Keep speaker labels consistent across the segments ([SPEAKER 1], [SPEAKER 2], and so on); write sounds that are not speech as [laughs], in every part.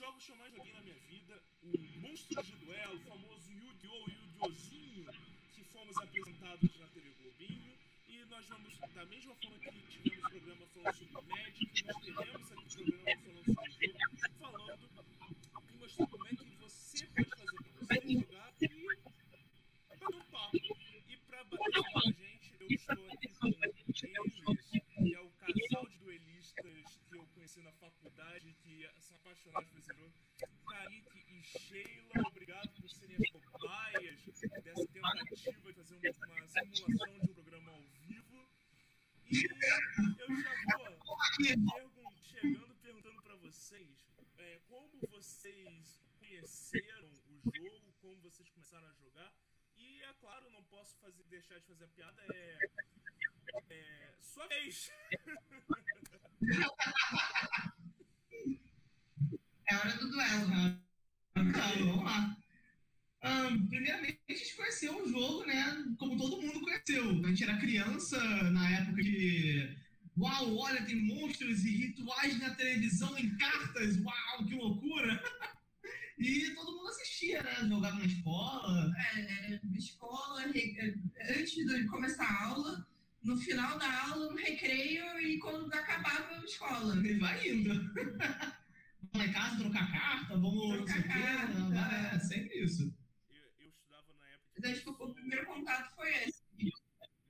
[SPEAKER 1] jogos que eu mais joguei na minha vida, o Monstros de Duelo, o famoso Yu-Gi-Oh! Yu-Gi-Ohzinho, que fomos apresentados na TV Globinho. E nós vamos, da mesma forma que tivemos programa falando sobre Magic, nós teremos aqui programa falando sobre jogo, falando e mostrando como é que você pode fazer para você jogar e bater um papo. E para bater com a gente, eu estou aqui com eles, que é o casal de duelistas que eu conheci na faculdade, que são apaixonados por esse jogo. Kaique e Sheila, obrigado por serem as cobaias dessa tentativa de fazer uma, uma simulação de um programa ao vivo. E eu já vou chegando perguntando para vocês é, como vocês conheceram o jogo, como vocês começaram a jogar. E é claro, não posso fazer, deixar de fazer a piada, é. É!
[SPEAKER 2] É hora do duelo, né? Então, vamos lá. Um, primeiramente, a gente conheceu o jogo, né? Como todo mundo conheceu. A gente era criança na época que. Uau, olha, tem monstros e rituais na televisão em cartas. Uau, que loucura! [laughs] E todo mundo assistia, né? Jogava na escola.
[SPEAKER 3] É, é, escola, antes de começar a aula, no final da aula, no recreio e quando acabava a escola.
[SPEAKER 2] E vai indo. vamos [laughs] lá em casa trocar carta, vamos.
[SPEAKER 3] Trocar carta.
[SPEAKER 2] É, sempre isso.
[SPEAKER 1] Eu, eu estudava na época.
[SPEAKER 3] Mas acho que o primeiro contato foi esse.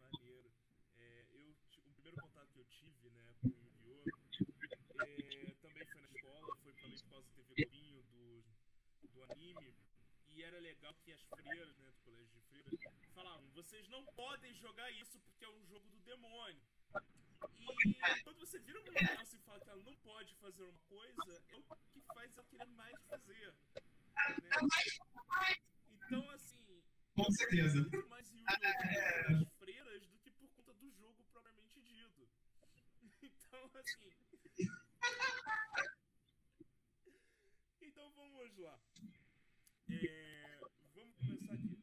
[SPEAKER 1] Maneiro. É, eu, o primeiro contato que eu tive, né, com o Yu-Gi-Oh! É, também foi na escola, foi também por causa do TV Globinho, do, do anime. E era legal que as freiras, né, do colégio de freiras, falavam: vocês não podem jogar isso porque é um jogo do demônio. E quando você vira uma criança e fala que ela não pode fazer uma coisa, é o que faz ela querer mais fazer. Né? Então, assim.
[SPEAKER 2] Com certeza.
[SPEAKER 1] Muito mais Yu-Gi-Oh! das freiras do que por conta do jogo propriamente dito. [laughs] Então, assim. Então vamos lá. É, vamos começar aqui.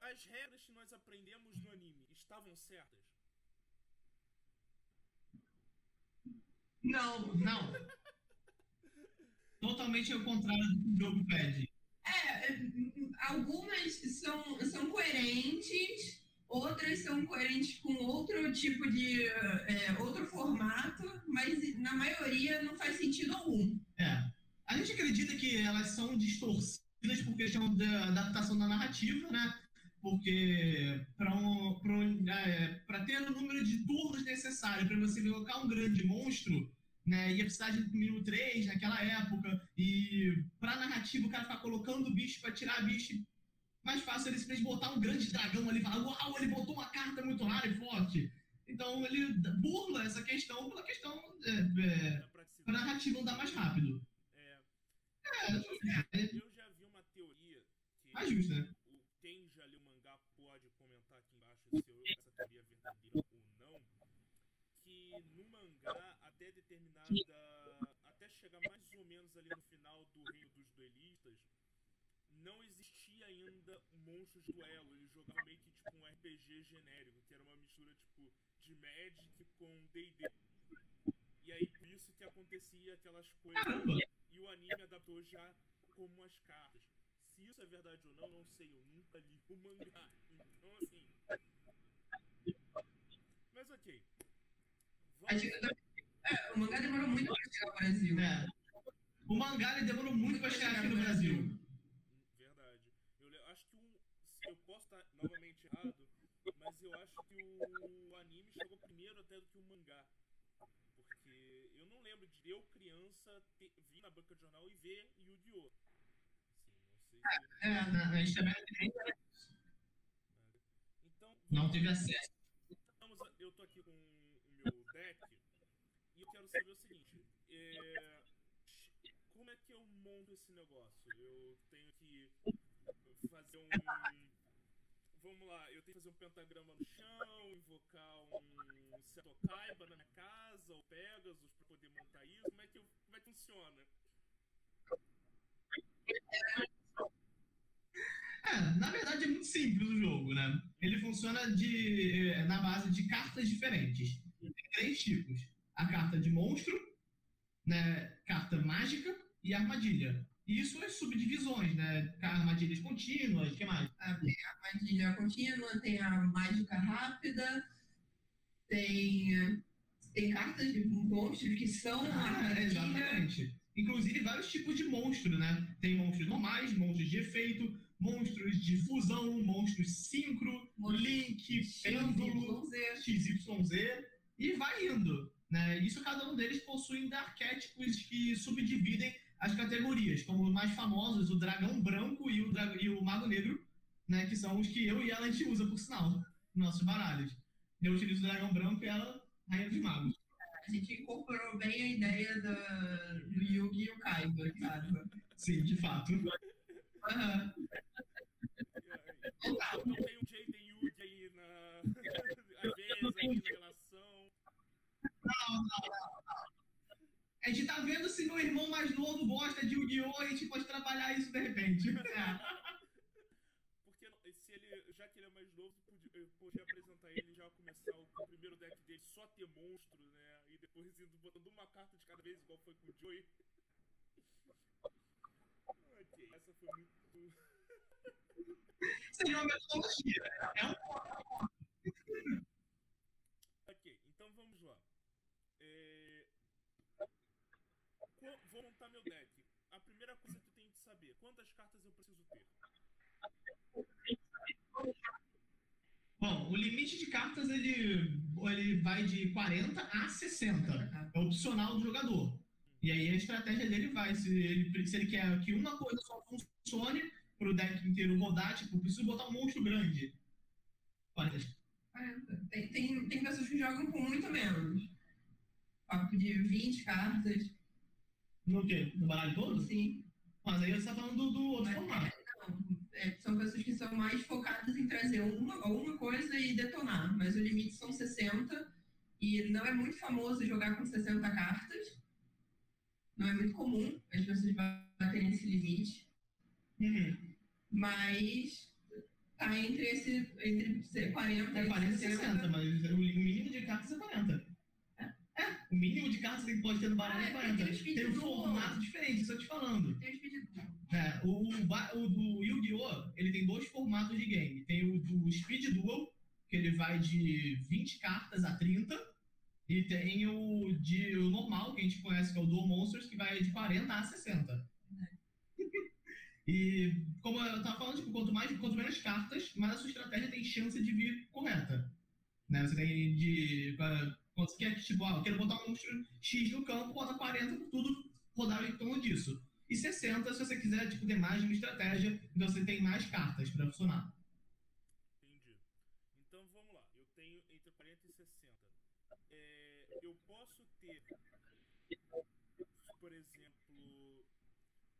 [SPEAKER 1] As regras que nós aprendemos no anime estavam certas?
[SPEAKER 2] Não, não. Totalmente ao contrário do que o jogo pede.
[SPEAKER 3] É, algumas são, são coerentes, outras são coerentes com outro tipo de. É, outro formato, mas na maioria não faz sentido algum.
[SPEAKER 2] É. A gente acredita que elas são distorcidas por questão da adaptação da narrativa, né? Porque para um, um, é, ter o número de turnos necessário para você colocar um grande monstro, né, ia precisar de mínimo 3 naquela época, e para narrativa o cara ficar colocando bicho para tirar bicho, mais fácil ele simplesmente botar um grande dragão ali e falar, uau, ele botou uma carta muito rara e forte. Então ele burla essa questão pela questão é, é, narrativa andar mais rápido.
[SPEAKER 1] É.
[SPEAKER 2] É,
[SPEAKER 1] Eu já vi uma teoria que
[SPEAKER 2] mais justo, né?
[SPEAKER 1] o, quem já leu o mangá pode comentar aqui embaixo se essa teoria é verdadeira ou não. Que no mangá, até determinada. Até chegar mais ou menos ali no final do Reino dos Duelistas, não existia ainda monstros de duelo. Eles jogavam meio que tipo um RPG genérico, que era uma mistura tipo de Magic com DD. E aí por isso que acontecia aquelas coisas. E o anime adaptou já como as cartas. Se isso é verdade ou não, não sei. Eu nunca li o mangá. Então assim. Mas ok.
[SPEAKER 3] Vamos... É, o mangá demorou muito para chegar ao Brasil.
[SPEAKER 2] É. O mangá ele demorou muito para chegar aqui no Brasil.
[SPEAKER 1] Verdade. Eu acho que um, eu posso estar novamente errado, mas eu acho que o anime chegou primeiro até do que o mangá. Porque eu não lembro de eu, criança, ter, vir na banca de jornal e ver Yu-Gi-Oh! Assim, não sei se...
[SPEAKER 2] É, a gente também
[SPEAKER 1] Então,
[SPEAKER 2] não teve acesso.
[SPEAKER 1] Eu tô aqui com o meu deck e eu quero saber o seguinte. É, como é que eu monto esse negócio? Eu tenho que fazer um que fazer um pentagrama no chão, invocar um Setokaiba na minha casa, ou Pegasus, pra poder montar isso. Como é que, como é que funciona?
[SPEAKER 2] É, na verdade é muito simples o jogo, né? Ele funciona de, eh, na base de cartas diferentes. Tem três tipos. A carta de monstro, né? carta mágica e armadilha. E isso é subdivisões, né? Armadilhas contínuas, o que mais?
[SPEAKER 3] Ah, tem a armadilha contínua, tem a mágica rápida, tem, tem cartas de monstros que são
[SPEAKER 2] Ah, exatamente. Inclusive vários tipos de monstro, né? Tem monstros normais, monstros de efeito, monstros de fusão, monstros sincro,
[SPEAKER 3] Monstros
[SPEAKER 2] link, pêndulo,
[SPEAKER 3] XYZ.
[SPEAKER 2] E vai indo. Né? Isso cada um deles possuem arquétipos que subdividem as categorias, como os mais famosos, o dragão branco e o, dra- e o mago negro, né? que são os que eu e ela a gente usa, por sinal, nos nossos baralhos. Eu utilizo o dragão branco e ela, rainha dos magos.
[SPEAKER 3] A gente incorporou bem a ideia da, do Yugi e o Kaiba, sabe?
[SPEAKER 2] Sim, de fato.
[SPEAKER 3] Aham.
[SPEAKER 1] Não tem o Jaden Yugi aí na. [laughs] Às vezes aí na relação.
[SPEAKER 2] A gente tá vendo se meu irmão mais novo gosta de Yu-Gi-Oh! e a gente pode trabalhar isso de repente. [laughs]
[SPEAKER 1] Porque não- se ele, já que ele é mais novo, eu podia apresentar ele já começar o, o primeiro deck dele só ter monstro, né? E depois indo botando uma carta de cada vez, igual foi com o Joey. ok, essa foi muito.
[SPEAKER 2] Seria uma metodologia. É um
[SPEAKER 1] Ok, então vamos lá. É... Qu- Vou montar meu deck. A primeira coisa que eu tenho que saber, quantas cartas eu preciso ter?
[SPEAKER 2] Bom, o limite de cartas ele, ele vai de 40 a 60. É opcional do jogador. E aí a estratégia dele vai. Se ele, se ele quer que uma coisa só funcione para o deck inteiro rodar, tipo, preciso botar um monstro grande. 40.
[SPEAKER 3] 40. Tem, tem, tem pessoas que jogam com muito menos. Papo de 20 cartas.
[SPEAKER 2] No quê? No baralho todo?
[SPEAKER 3] Sim.
[SPEAKER 2] Mas aí você tá falando do, do outro formato.
[SPEAKER 3] não, é, são pessoas que são mais focadas em trazer uma, uma coisa e detonar. Mas o limite são 60. E não é muito famoso jogar com 60 cartas. Não é muito comum as pessoas baterem esse limite.
[SPEAKER 2] Uhum.
[SPEAKER 3] Mas tá entre esse entre 40
[SPEAKER 2] É
[SPEAKER 3] e
[SPEAKER 2] 40 e 60, mas o mínimo de cartas é 40. É, o mínimo de cartas que pode ter no baralho
[SPEAKER 3] Ah,
[SPEAKER 2] é
[SPEAKER 3] é
[SPEAKER 2] 40.
[SPEAKER 3] porque tem
[SPEAKER 2] Tem um formato diferente, isso eu te falando.
[SPEAKER 3] Tem os.
[SPEAKER 2] É, o, o, do Yu-Gi-Oh! ele tem dois formatos de game. Tem o do Speed Duel, que ele vai de 20 cartas a 30. E tem o, de, o normal, que a gente conhece, que é o Duel Monsters, que vai de 40 a 60. [laughs] E como eu tava falando, tipo, quanto, mais, quanto menos cartas, mais a sua estratégia tem chance de vir correta. Né? Você tem de. pra- Quando você quer, tipo, ah, eu quero botar um X no campo, bota 40 por tudo rodar em torno disso. E 60 se você quiser tipo, ter mais de uma estratégia, então você tem mais cartas para funcionar.
[SPEAKER 1] Entendi. Então vamos lá. Eu tenho entre 40 e 60. É, eu posso ter, por exemplo,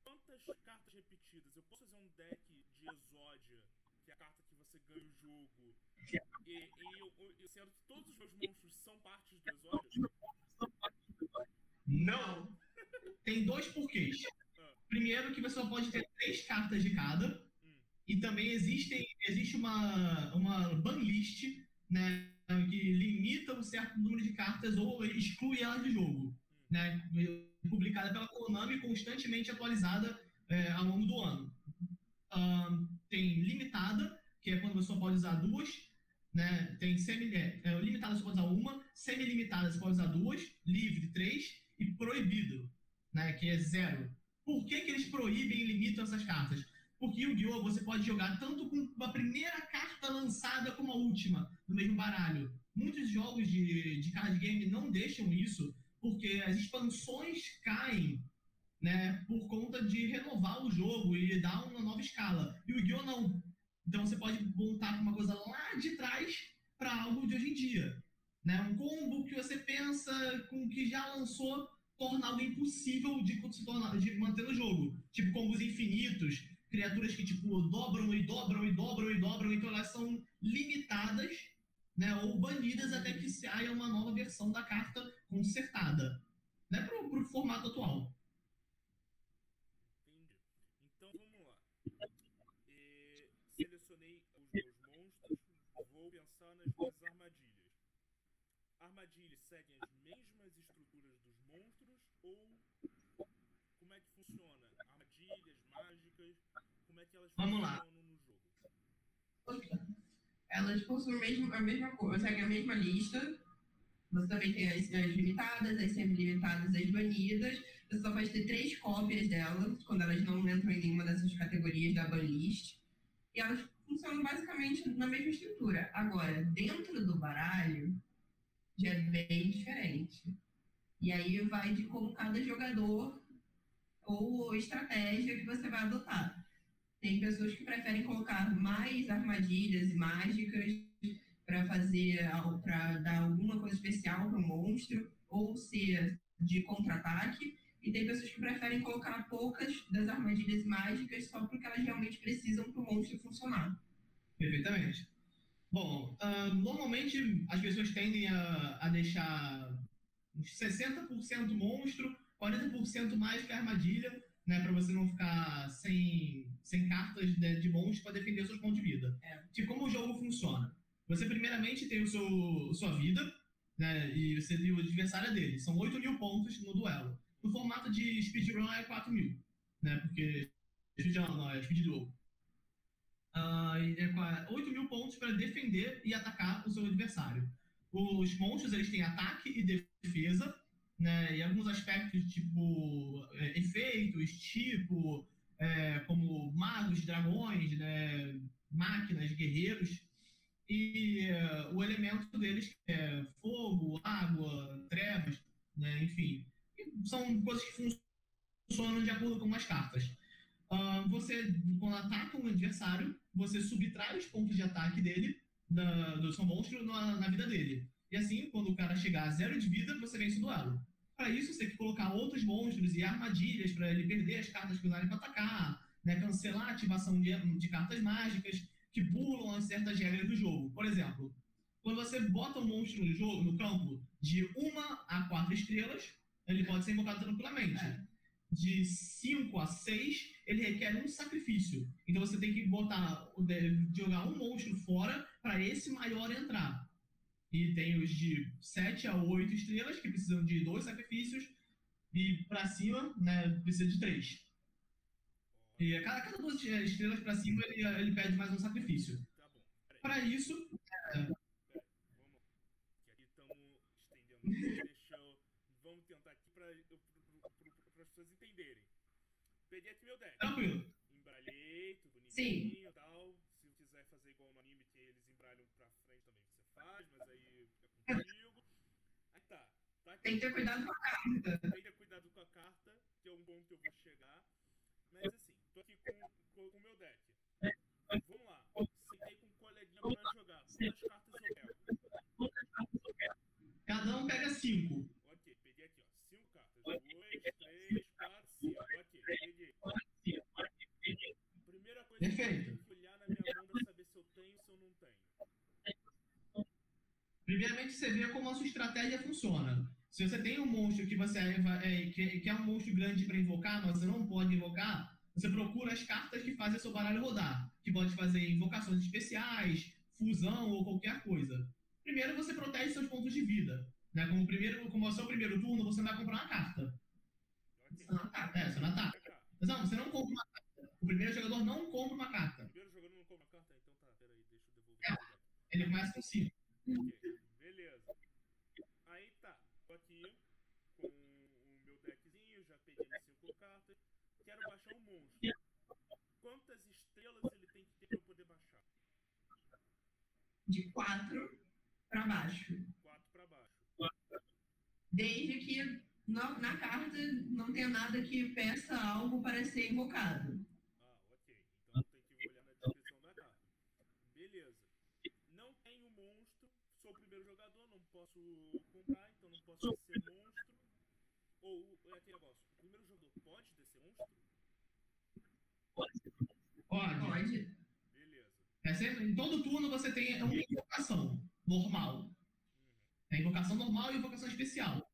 [SPEAKER 1] quantas cartas repetidas? Eu posso fazer um deck de Exódia, que é a carta que você ganha o jogo. E, e eu, eu, sendo que todos os meus monstros partes do Exódia.
[SPEAKER 2] Não! Tem dois porquês. Primeiro que você só pode ter três cartas de cada. E também existem, existe uma, uma banlist né, que limita um certo número de cartas ou exclui elas do jogo. Né, publicada pela Konami constantemente atualizada é, ao longo do ano. Ahn, tem limitada, que é quando você só pode usar duas. Né, tem semi, é, é, limitada você pode usar uma, semi-limitada você pode usar duas, livre três e proibido, né, que é zero. Por que, que eles proíbem e limitam essas cartas? Porque Yu-Gi-Oh! você pode jogar tanto com a primeira carta lançada como a última no mesmo baralho. Muitos jogos de, de card game não deixam isso porque as expansões caem né, por conta de renovar o jogo e dar uma nova escala. E o Yu-Gi-Oh! não. Então você pode montar uma coisa lá de trás para algo de hoje em dia. Né? Um combo que você pensa com o que já lançou torna algo impossível de, se tornar, de manter no jogo. Tipo combos infinitos, criaturas que, tipo, dobram e dobram e dobram e dobram, então elas são limitadas, né, ou banidas até que saia uma nova versão da carta consertada, né, pro, pro formato atual.
[SPEAKER 1] Entendi. Então vamos lá. É, selecionei os meus monstros. Vou pensar nas minhas armadilhas. Armadilhas seguem as mesmas estruturas dos monstros ou como é que funciona? Armadilhas, mágicas, como é que elas
[SPEAKER 2] Vamos lá.
[SPEAKER 3] Elas possuem o mesmo, a mesma coisa, seguem a mesma lista. Você também tem as, as limitadas, as semi-limitadas, as banidas. Você só pode ter três cópias delas, quando elas não entram em nenhuma dessas categorias da banlist. E elas funcionam basicamente na mesma estrutura. Agora, dentro do baralho, já é bem diferente. E aí vai de como cada jogador ou estratégia que você vai adotar. Tem pessoas que preferem colocar mais armadilhas e mágicas para fazer para dar alguma coisa especial para o monstro ou ser de contra-ataque e tem pessoas que preferem colocar poucas das armadilhas mágicas só porque elas realmente precisam para o monstro funcionar.
[SPEAKER 2] Perfeitamente. Bom, ah, normalmente as pessoas tendem a, a deixar uns 60% monstro, 40% mágica armadilha, né, para você não ficar sem, sem cartas de, de para defender seus pontos de vida.
[SPEAKER 3] É.
[SPEAKER 2] Que como o jogo funciona? Você primeiramente tem o seu sua vida, né, e você tem o adversário dele. São 8 mil pontos no duelo. No formato de speedrun é 4 mil, né, porque speedrun não, é speed duel. Ah, é qua- 8 mil pontos para defender e atacar o seu adversário. Os monstros eles têm ataque e defesa, né, e alguns aspectos tipo é, efeitos, tipo é, como magos, dragões, né, máquinas, guerreiros, e é, o elemento deles é fogo, água, trevas, né, enfim, são coisas que funcionam de acordo com as cartas. Ah, você, quando ataca um adversário, você subtrai os pontos de ataque dele, da- do seu monstro, na, na vida dele. E assim, quando o cara chegar a zero de vida, você vence o duelo. Para isso, você tem que colocar outros monstros e armadilhas para ele perder as cartas que usarem para atacar, né? cancelar a ativação de, de cartas mágicas que burlam as certas regras do jogo. Por exemplo, quando você bota um monstro no jogo, no campo, de uma a quatro estrelas, ele pode ser invocado tranquilamente.
[SPEAKER 3] É.
[SPEAKER 2] De 5 a 6, ele requer um sacrifício. Então você tem que botar, jogar um monstro fora para esse maior entrar. E tem os de 7 a 8 estrelas, que precisam de dois sacrifícios. E para cima, né, precisa de três. E a cada, cada duas estrelas para cima, ele, ele pede mais um sacrifício.
[SPEAKER 1] Tá.
[SPEAKER 2] Para isso,
[SPEAKER 1] Vamos lá. Que aqui estamos estendendo. Deixa eu. Vamos tentar aqui para as pessoas entenderem. Peguei aqui meu deck.
[SPEAKER 2] tranquilo.
[SPEAKER 1] Embralhei, tudo bonitinho
[SPEAKER 3] Sim.
[SPEAKER 1] e tal. Fazer igual no anime, que eles embralham pra frente também, você faz, mas aí é contigo. Aí tá. Tá.
[SPEAKER 3] Tem que ter cuidado com a carta.
[SPEAKER 1] Tem que ter cuidado com a carta, que é um ponto que eu vou chegar. Mas assim, tô aqui com com o meu deck. Vamos lá. Sentei com um coleguinha pra jogar. Quantas cartas eu pego?
[SPEAKER 2] Cada um pega 5.
[SPEAKER 1] Ok, peguei aqui, ó. Cinco cartas. Dois, três, quatro, cinco. Ok, peguei. Primeira coisa que eu
[SPEAKER 2] Perfeito.
[SPEAKER 1] tenho que olhar na minha mão pra saber se eu tenho ou se eu não tenho.
[SPEAKER 2] Primeiramente, você vê como a sua estratégia funciona. Se você tem um monstro que você é, é- que, que é um monstro grande para invocar, mas você não pode invocar, você procura as cartas que fazem seu baralho rodar, que pode fazer invocações especiais, fusão ou qualquer coisa. Primeiro, você protege seus pontos de vida. Né? Como, primeiro, como é o seu primeiro turno, você não vai comprar uma carta.
[SPEAKER 1] Ok.
[SPEAKER 3] Não ataca.
[SPEAKER 2] É, você não ataca. Mas não, você não compra uma carta. O primeiro jogador não compra uma carta.
[SPEAKER 1] Primeiro jogador não compra carta? Então tá, peraí, deixa eu devolver deck.
[SPEAKER 2] Ele começa com 5.
[SPEAKER 1] Ok, beleza. Aí tá, tô aqui com o meu deckzinho, já peguei as cinco cartas. Quero baixar um monstro. Quantas estrelas ele tem que ter pra eu poder baixar?
[SPEAKER 3] De quatro para baixo.
[SPEAKER 1] Quatro pra baixo.
[SPEAKER 3] Desde que na, na carta não tenha nada que peça algo para ser invocado.
[SPEAKER 1] Ah, ok. Então tem que olhar na descrição da carta. Beleza. Não tenho monstro, sou o primeiro jogador, não posso comprar, então não posso descer monstro. Ou é aquele negócio, o primeiro jogador pode descer monstro?
[SPEAKER 2] todo turno você tem uma invocação normal. É invocação normal e invocação especial.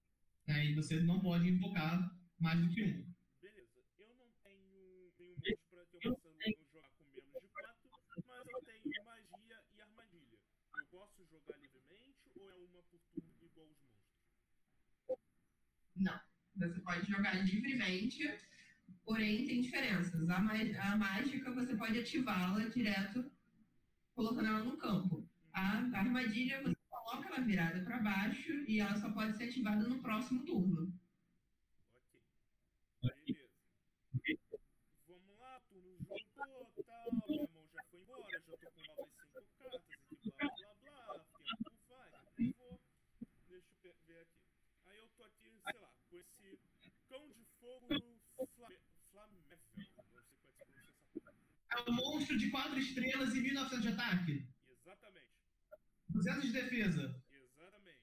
[SPEAKER 2] Né? E você não pode invocar mais do que um.
[SPEAKER 1] Beleza. Eu não tenho nenhum monstro pra que eu possa jogar com menos de 4, mas eu tenho magia e armadilha. Eu posso jogar livremente ou é uma por turno igual os monstros?
[SPEAKER 3] Não. Você pode jogar livremente, porém tem diferenças. A, a mágica você pode ativá-la direto colocando ela no campo. A, a armadilha você coloca ela virada para baixo e ela só pode ser ativada no próximo turno.
[SPEAKER 1] Ok. Beleza. Vamos lá, turno juntou, tal, meu irmão já foi embora, já tô com novas 5 cartas aqui, blá blá blá, tempo vai, tempo vou. Deixa eu pe- ver aqui. Aí eu tô aqui, sei lá, com esse cão de fogo fla Flamefel, não sei como é que se pronuncia essa porra.
[SPEAKER 2] É um monstro de 4 estrelas e 1900 de ataque.
[SPEAKER 1] Exatamente,
[SPEAKER 2] 200 de defesa.
[SPEAKER 1] exatamente.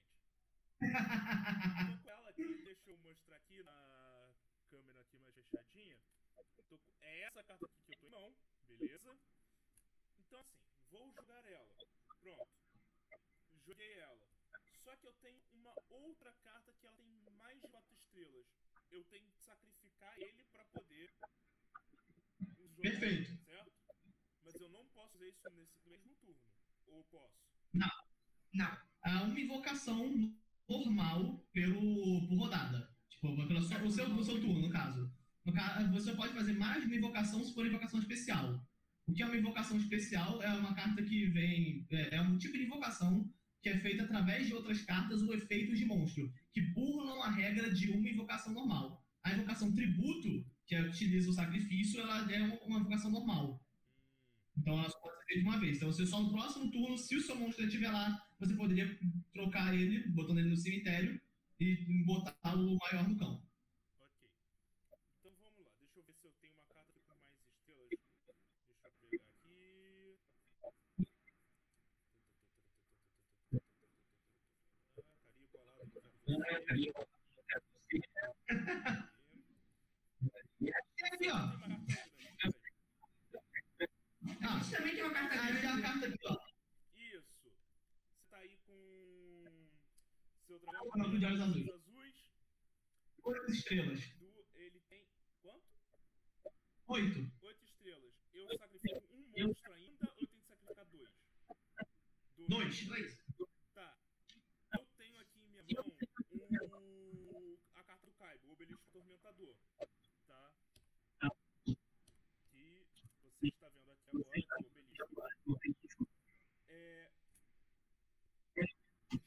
[SPEAKER 1] Tô com ela aqui, deixa eu mostrar aqui na câmera aqui mais fechadinha. Tô com- É essa carta aqui que eu tô em mão, beleza? Então assim, vou jogar ela. Pronto. Joguei ela. Só que eu tenho uma outra carta que ela tem mais de 4 estrelas. Eu tenho que sacrificar ele pra poder jogar,
[SPEAKER 2] Perfeito.
[SPEAKER 1] certo? Mas eu não posso fazer isso nesse mesmo turno. Ou posso?
[SPEAKER 3] Não.
[SPEAKER 2] É uma invocação normal pelo, por rodada. Tipo, pelo seu, o, seu, o seu turno, no caso. No ca- Você pode fazer mais de uma invocação se for invocação especial. O que é uma invocação especial é uma carta que vem. É, é um tipo de invocação que é feita através de outras cartas ou efeitos de monstro, que burlam a regra de uma invocação normal. A invocação tributo, que é- utiliza o sacrifício, ela é uma, invocação normal. Então ela só pode ser feita uma vez. Então você só no próximo turno, se o seu monstro estiver lá, você poderia trocar ele, botando ele no cemitério e botar o maior no campo.
[SPEAKER 1] Ok. Então vamos lá. Deixa eu ver se eu tenho uma carta aqui com mais estrelas. Deixa eu pegar aqui. Ah, carinho bolado aqui pra você.
[SPEAKER 2] E aqui, ó.
[SPEAKER 1] Tem uma carta grande, peraí.
[SPEAKER 2] Ah,
[SPEAKER 3] também tem uma carta
[SPEAKER 2] aí tem a
[SPEAKER 3] grande.
[SPEAKER 2] carta aqui, ó.
[SPEAKER 1] Isso. Você tá aí com seu dragão
[SPEAKER 2] Dragão de olhos azuis.
[SPEAKER 1] azuis.
[SPEAKER 2] Oito estrelas.
[SPEAKER 1] Do, ele tem quanto?
[SPEAKER 2] Oito.
[SPEAKER 1] Oito estrelas. Eu sacrifico um monstro ainda ou eu tenho que sacrificar dois?
[SPEAKER 2] Dois.
[SPEAKER 3] Dois.
[SPEAKER 1] Tá. Eu tenho aqui em minha mão o... a carta do Kaibo, o Obelisco Atormentador. Tá? Que você está vendo aqui agora, que é o Obelisco. É...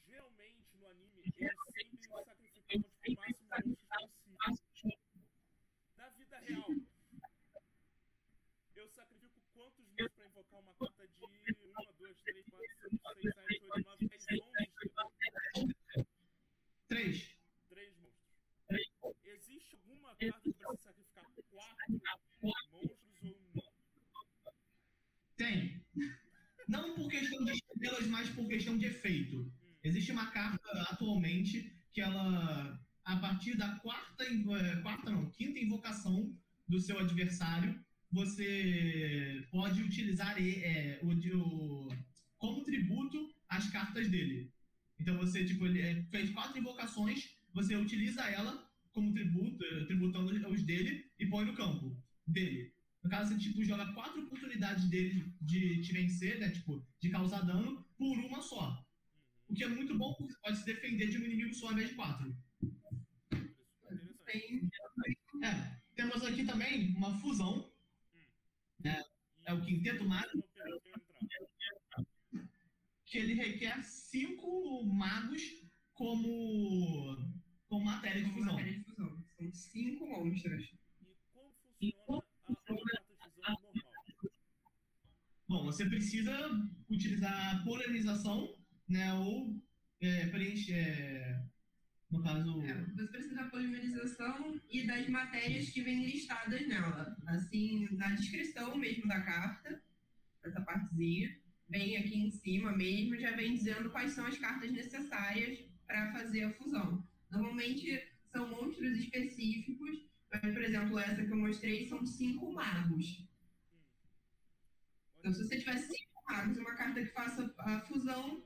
[SPEAKER 1] Geralmente no anime eles sempre sacrificavam tipo, o máximo monstros possível. Na vida real, eu sacrifico quantos monstros pra invocar uma carta de 1, 2, 3, 4, 5, 6, 7, 8, 9, 10, 11
[SPEAKER 2] Três.
[SPEAKER 1] Três monstros. Existe alguma carta que precisa sacrificar quatro monstros ou não?
[SPEAKER 2] Tem. Não por questão de estrelas, mas por questão Existe uma carta atualmente que ela, a partir da quarta, eh, quarta não, quinta invocação do seu adversário, você pode utilizar eh, o, o- como tributo as cartas dele. Então você tipo ele eh, fez quatro invocações, você utiliza ela como tributo, eh, tributando os dele e põe no campo dele. No caso, você tipo, joga quatro oportunidades dele de te vencer, né? Tipo, de causar dano por uma só. O que é muito bom, porque você pode se defender de um inimigo só ao invés de quatro.
[SPEAKER 3] Tem
[SPEAKER 2] É, temos aqui também uma fusão, é o Quinteto Mágico.
[SPEAKER 1] Entrar.
[SPEAKER 2] que ele requer cinco magos como, como matéria de fusão.
[SPEAKER 3] matéria de fusão. São cinco monstros.
[SPEAKER 1] E como funciona a, a carta de fusão normal?
[SPEAKER 2] Bom, você precisa utilizar polarização, né? Ou é, preencher. é, no caso.
[SPEAKER 3] É, você precisa da polimerização e das matérias que vêm listadas nela. Assim, na descrição mesmo da carta, essa partezinha, vem aqui em cima mesmo, já vem dizendo quais são as cartas necessárias para fazer a fusão. Normalmente são monstros específicos, mas, por exemplo, essa que eu mostrei são cinco magos. Então, se você tiver cinco magos. Uma carta que faça a fusão,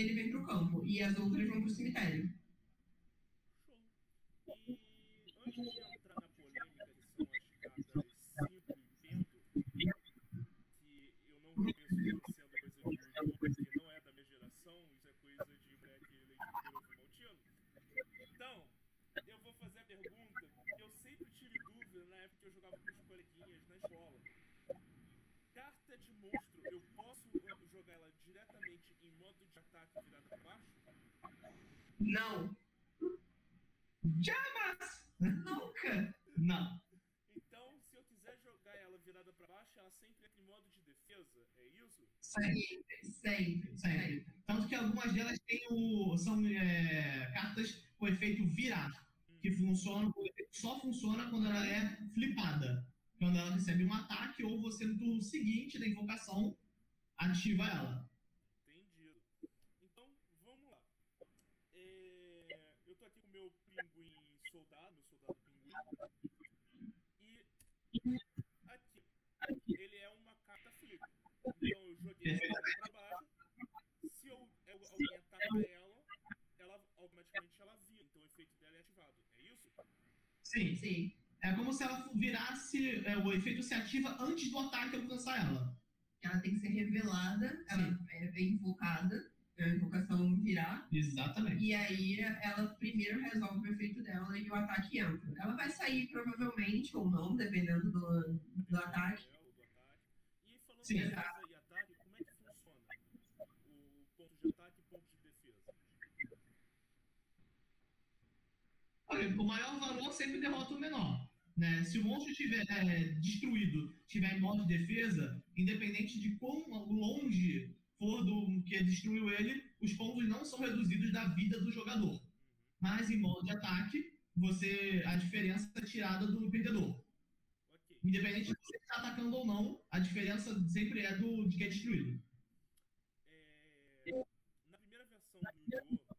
[SPEAKER 3] ele vem pro campo. E as outras vão pro cemitério.
[SPEAKER 1] Show. E de entrar na polêmica que são as cartas Cinco e Pento, que eu não reconheço como sendo coisa de Yu-Gi-Oh! porque não é da minha geração, isso é coisa de moleque leite puro maltino. Então, eu vou fazer a pergunta que eu sempre tive dúvida na época que eu jogava com os coleguinhas na escola. Carta de monstro, eu posso uh, jogar ela diretamente em modo de ataque virada para baixo?
[SPEAKER 3] Não.
[SPEAKER 2] Jamais!
[SPEAKER 3] Nunca.
[SPEAKER 2] Não.
[SPEAKER 1] Então, se eu quiser jogar ela virada para baixo, ela sempre entra em modo de defesa, é isso?
[SPEAKER 3] Sempre, sempre, sempre.
[SPEAKER 2] Tanto que algumas delas têm o, são é, cartas com efeito virar, que funciona, só funciona quando ela é flipada. Quando ela recebe um ataque ou você no turno seguinte da invocação ativa ela.
[SPEAKER 1] Entendido. Então, vamos lá. É, eu tô aqui com o meu pinguim soldado, meu soldado pinguim. E aqui, ele é uma carta flip. Então eu joguei ela pra baixo. Se eu, eu- alguém ataca ela, ela automaticamente ela vira. Então o efeito dela é ativado. É isso?
[SPEAKER 2] Sim.
[SPEAKER 3] Sim.
[SPEAKER 2] É como se ela virasse. é, o efeito se ativa antes do ataque alcançar ela.
[SPEAKER 3] Ela tem que ser revelada, ela é é invocada, a invocação virar.
[SPEAKER 2] Exatamente.
[SPEAKER 3] E aí ela primeiro resolve o efeito dela e o ataque entra. Ela vai sair provavelmente ou não, dependendo do, do ataque.
[SPEAKER 1] E falando
[SPEAKER 2] Sim.
[SPEAKER 1] e ataque, como é que funciona o ponto de ataque e ponto de defesa?
[SPEAKER 2] Olha, o maior valor sempre derrota o menor. Né? Se o monstro estiver é, destruído, estiver em modo de defesa, independente de quão longe for do que destruiu ele, os pontos não são reduzidos da vida do jogador. Mas em modo de ataque, você a diferença é tirada do perdedor.
[SPEAKER 1] Ok.
[SPEAKER 2] Independente de você estar atacando ou não, a diferença sempre é do de que é destruído.
[SPEAKER 1] É, na primeira versão do Yu-Gi-Oh!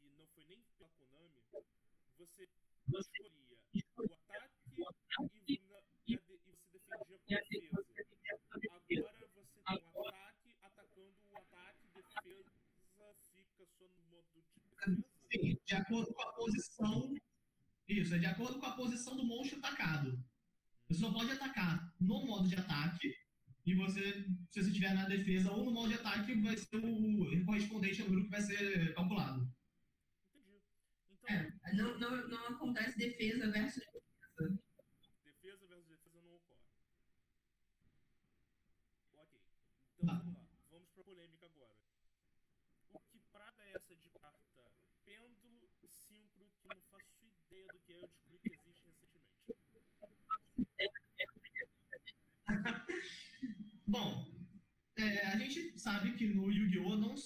[SPEAKER 1] que não foi nem pela Konami, você escolhia o ataque e, na- e a de- e você defendia com defesa. Agora você tem o ataque atacando o ataque, defesa fica só no modo de defesa.
[SPEAKER 2] Sim, de acordo com a posição. Isso, é de acordo com a posição do monstro atacado. Você só pode atacar no modo de ataque. E você, se você estiver na defesa ou no modo de ataque, vai ser o correspondente ao número que vai ser calculado.
[SPEAKER 1] Entendi. Então,
[SPEAKER 3] É, não, não, não acontece defesa versus
[SPEAKER 1] defesa versus defesa não ocorre. Ok. Então
[SPEAKER 2] Tá.
[SPEAKER 1] vamos lá. Vamos pra polêmica agora. O que praga é essa de carta pêndulo síncro que não faço ideia do que é, eu descobri que existe recentemente.
[SPEAKER 2] Bom, é, a gente sabe que no Yu-Gi-Oh! não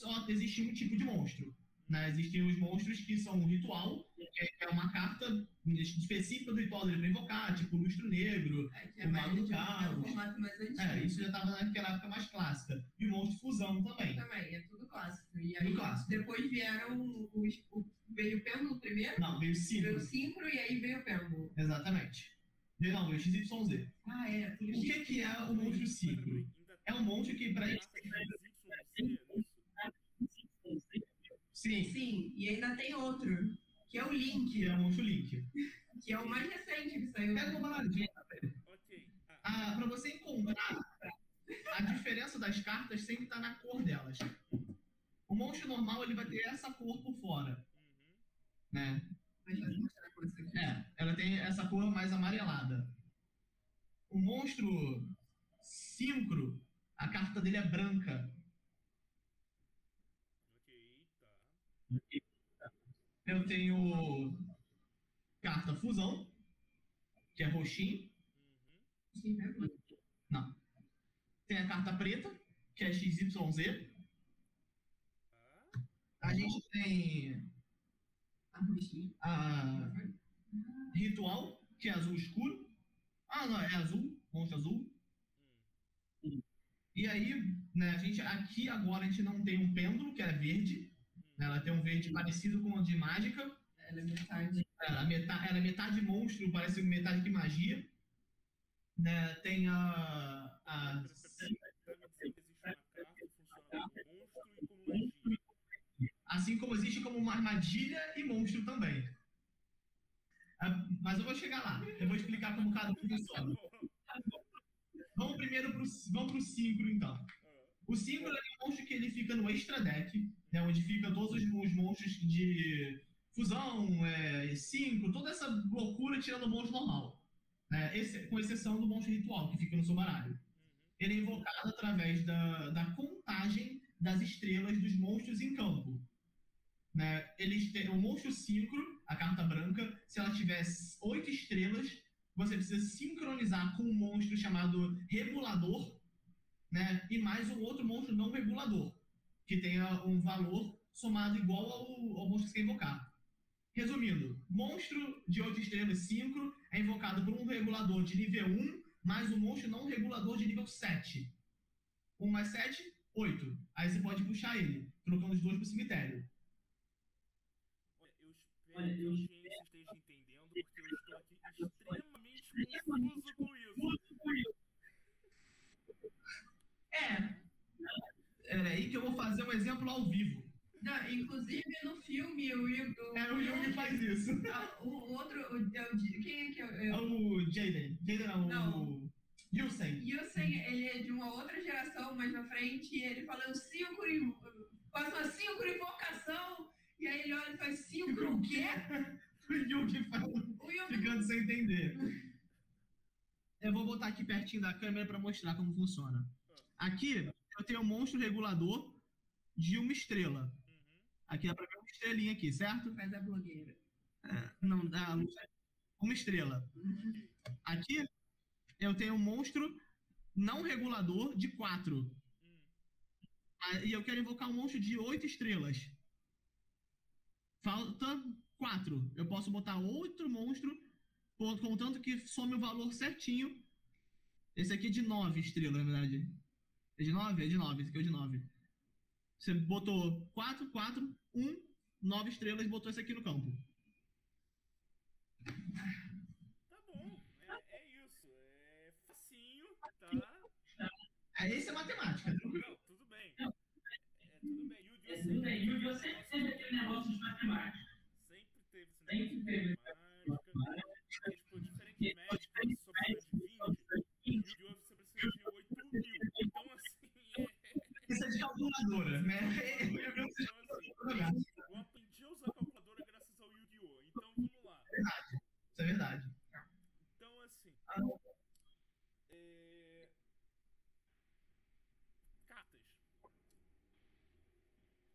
[SPEAKER 2] existe um tipo de monstro. Né? Existem os monstros que são um ritual, que é uma carta específica do ritual dele para invocar, tipo o lustro negro.
[SPEAKER 3] é, é
[SPEAKER 2] O
[SPEAKER 3] mais
[SPEAKER 2] Mago do
[SPEAKER 3] é o
[SPEAKER 2] Caos.
[SPEAKER 3] mais antigo.
[SPEAKER 2] É, isso já estava naquela época mais clássica. E o monstro fusão também.
[SPEAKER 3] Também, é tudo clássico. E aí
[SPEAKER 2] clássico.
[SPEAKER 3] depois vieram os. O, veio o pêndulo primeiro,
[SPEAKER 2] Não, veio
[SPEAKER 3] veio
[SPEAKER 2] símbolo.
[SPEAKER 3] o síncro e aí veio o pêndulo.
[SPEAKER 2] Exatamente. Veio não, veio XYZ.
[SPEAKER 3] Ah, é.
[SPEAKER 2] O que, que é o monstro síncro? É um monstro que pra gente.
[SPEAKER 1] Carta de XYZ, é isso?
[SPEAKER 2] Sim,
[SPEAKER 3] Sim, e ainda tem outro, que é o Link,
[SPEAKER 2] que é o monstro link.
[SPEAKER 3] que é o mais recente que saiu.
[SPEAKER 2] Pega o baralhinho.
[SPEAKER 1] Ok. Ah,
[SPEAKER 2] Ah, pra você encontrar, a diferença das cartas sempre tá na cor delas. O monstro normal ele vai ter essa cor por fora,
[SPEAKER 1] uhum.
[SPEAKER 2] né?
[SPEAKER 3] Mas vai mostrar a coisa aqui.
[SPEAKER 2] É, ela tem essa cor mais amarelada. O monstro síncro, a carta dele é branca.
[SPEAKER 1] Ok, tá.
[SPEAKER 2] Eu tenho carta fusão, que é roxinho.
[SPEAKER 1] Uhum.
[SPEAKER 3] Né?
[SPEAKER 2] Tem a carta preta, que é XYZ.
[SPEAKER 1] Tá.
[SPEAKER 2] A gente tem
[SPEAKER 3] A
[SPEAKER 2] ritual, que é azul escuro. Ah, não, é azul, monstro azul.
[SPEAKER 1] Hum.
[SPEAKER 2] E aí, né, a gente aqui agora a gente não tem um pêndulo, que é verde. Ela tem um verde parecido com o de mágica.
[SPEAKER 3] Ela é metade.
[SPEAKER 2] É, ela, metade, ela é metade monstro, parece metade de magia. Né? Tem a. a... Assim como existe como uma armadilha e monstro também. É, mas eu vou chegar lá. Eu vou explicar como cada um funciona. Tá vamos primeiro para vamos pro então. O síncro é um monstro que ele fica no extra deck, né, onde fica todos os, os monstros de fusão, é, síncro, toda essa loucura tirando o monstro normal. né, esse- com exceção do monstro ritual, que fica no seu baralho. Ele é invocado através da, da contagem das estrelas dos monstros em campo. Né? Eles têm, o monstro síncro, a carta branca, se ela tiver oito estrelas, você precisa sincronizar com um monstro chamado regulador, né? E mais um outro monstro não regulador, que tenha um valor somado igual ao, ao monstro que você quer invocar. Resumindo, monstro de 8 estrelas síncro é invocado por um regulador de nível 1, mais um monstro não regulador de nível 7. 1 mais 7, 8. Aí você pode puxar ele, trocando os dois pro cemitério.
[SPEAKER 1] Olha, eu espero que a audiência esteja entendendo, porque eu estou aqui extremamente confuso com isso.
[SPEAKER 3] É,
[SPEAKER 2] É aí que eu vou fazer um exemplo ao vivo.
[SPEAKER 3] não, inclusive no filme o, o,
[SPEAKER 2] É, o Yugi faz isso.
[SPEAKER 3] Ah, o outro, o, é o quem é que é? o-
[SPEAKER 2] É o Jaden. Jaden não,
[SPEAKER 3] Não.
[SPEAKER 2] o Yusen.
[SPEAKER 3] Yusen, ele é de uma outra geração mais na frente, e ele fala o síncro, e- faz uma síncro invocação, e aí ele olha e faz síncro o quê? [laughs]
[SPEAKER 2] O Yugi faz
[SPEAKER 3] O
[SPEAKER 2] ficando sem entender. [laughs] Eu vou botar aqui pertinho da câmera para mostrar como funciona. Aqui eu tenho um monstro regulador de uma estrela.
[SPEAKER 1] Uhum.
[SPEAKER 2] Aqui dá pra ver uma estrelinha aqui, certo?
[SPEAKER 3] faz a blogueira.
[SPEAKER 2] Não, dá uma estrela. Aqui eu tenho um monstro não regulador de 4.
[SPEAKER 1] Hum.
[SPEAKER 2] E eu quero invocar um monstro de 8 estrelas. Falta 4. Eu posso botar outro monstro, contanto que some o valor certinho. Esse aqui é de 9 estrelas, na verdade. É de 9? É de 9. Esse aqui é o de 9. Você botou 4, 4, 1, 9 estrelas e botou esse aqui no campo.
[SPEAKER 1] Tá bom, é, é isso. É facinho, tá?
[SPEAKER 2] É, esse é matemática.
[SPEAKER 1] Não, tudo bem. É, tudo bem. Yu-Gi-Oh!
[SPEAKER 4] É, tudo bem. Yu-Gi-Oh! sempre teve aquele negócio de matemática.
[SPEAKER 1] Sempre teve esse
[SPEAKER 4] Sempre
[SPEAKER 1] negócio
[SPEAKER 4] teve.
[SPEAKER 1] de matemática. É, tipo, diferente médico, você só precisa de 20. Yu-Gi-Oh! você precisa de 8 mil. Então, assim, é.
[SPEAKER 2] Isso é de calculadora, né?
[SPEAKER 1] Então, assim, eu aprendi a usar calculadora graças ao Yu-Gi-Oh! Então, vamos lá.
[SPEAKER 2] Isso é verdade.
[SPEAKER 1] Então, assim. É... Cartas.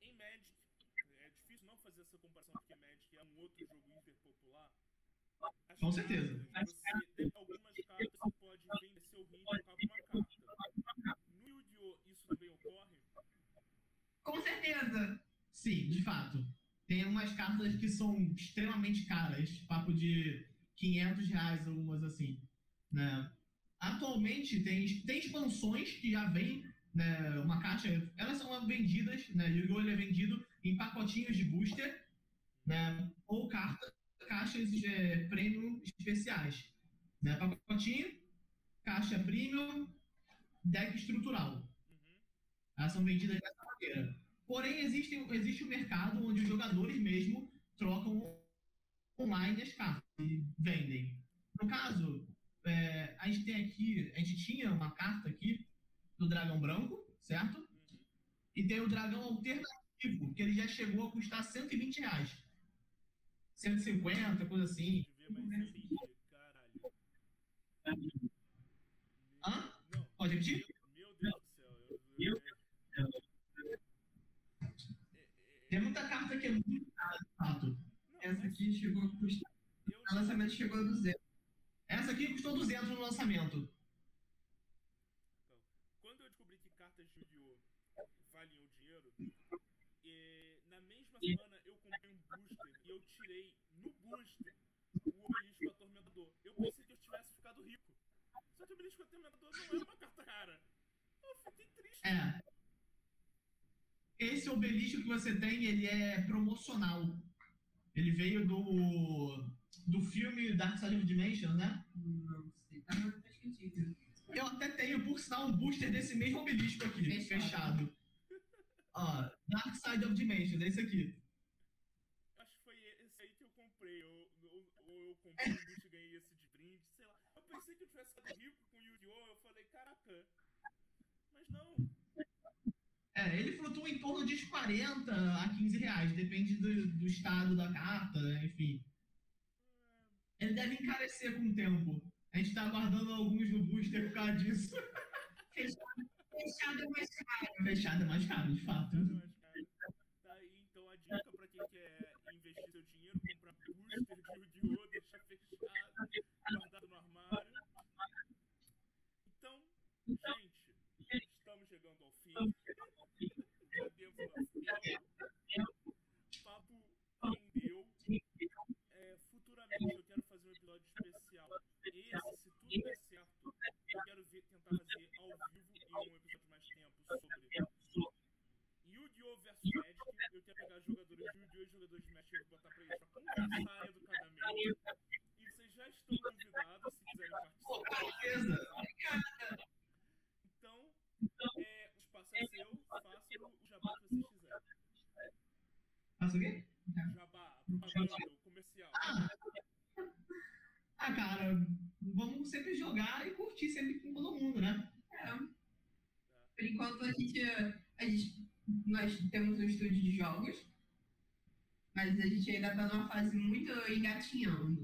[SPEAKER 1] Em Magic, é difícil não fazer essa comparação porque Magic é um outro jogo hiper popular. As
[SPEAKER 2] Com certeza.
[SPEAKER 1] cartas, Você tem algumas cartas você pode vender seu rim por uma carta. No Yu-Gi-Oh! isso também ocorre?
[SPEAKER 3] Com certeza.
[SPEAKER 2] Sim, de fato. Tem umas cartas que são extremamente caras, papo de 500 reais, algumas assim. Né? Atualmente tem, tem expansões que já vêm, né, uma caixa, elas são vendidas, né, Yu-Gi-Oh! é vendido em pacotinhos de booster, né, ou carta, caixas é, premium especiais. Né, pacotinho, caixa premium, deck estrutural.
[SPEAKER 1] Uhum.
[SPEAKER 2] Elas são vendidas dessa maneira. Porém, existe, existe um mercado onde os jogadores mesmo trocam online as cartas e vendem. No caso, é, a gente tem aqui, a gente tinha uma carta aqui do dragão branco, certo?
[SPEAKER 1] Uhum.
[SPEAKER 2] E tem o dragão alternativo, que ele já chegou a custar 120 reais. 150, coisa assim.
[SPEAKER 1] Ser lindo, caralho.
[SPEAKER 2] Hã?
[SPEAKER 1] Não.
[SPEAKER 2] Pode repetir?
[SPEAKER 1] Meu Deus do céu. Eu, eu,
[SPEAKER 2] Tem muita carta que é muito cara, de fato.
[SPEAKER 1] não,
[SPEAKER 3] Essa
[SPEAKER 1] mas
[SPEAKER 3] aqui chegou a custar.
[SPEAKER 1] eu
[SPEAKER 3] O lançamento chegou a 200.
[SPEAKER 2] Essa aqui custou 200 no lançamento.
[SPEAKER 1] Quando eu descobri que cartas de Yu-Gi-Oh! valiam dinheiro, e, na mesma semana É.
[SPEAKER 2] Esse obelisco que você tem, ele é promocional. Ele veio do, do filme Dark Side of Dimension, né?
[SPEAKER 3] Não sei, tá esquecido.
[SPEAKER 2] Eu até tenho, por sinal, um booster desse mesmo obelisco aqui,
[SPEAKER 3] fechado.
[SPEAKER 2] fechado. Ó, Dark Side of Dimension, é esse aqui.
[SPEAKER 3] Acho que foi esse aí que eu comprei. Ou eu, eu, eu, comprei [laughs]
[SPEAKER 2] É, ele flutua em torno de 40 a 15 reais, depende do, do estado da carta, né? enfim. Ele deve encarecer com o tempo. A gente tá aguardando alguns no booster por causa disso. [laughs]
[SPEAKER 1] fechado, fechado é mais caro.
[SPEAKER 2] Fechado é mais caro, de fato.
[SPEAKER 3] quê? Então, Jabá, comercial.
[SPEAKER 2] Ah, ah, cara, vamos sempre jogar e curtir sempre com todo mundo, né?
[SPEAKER 1] É. Por enquanto a gente, a gente nós temos um estúdio de jogos, mas a gente ainda está numa fase muito engatinhando.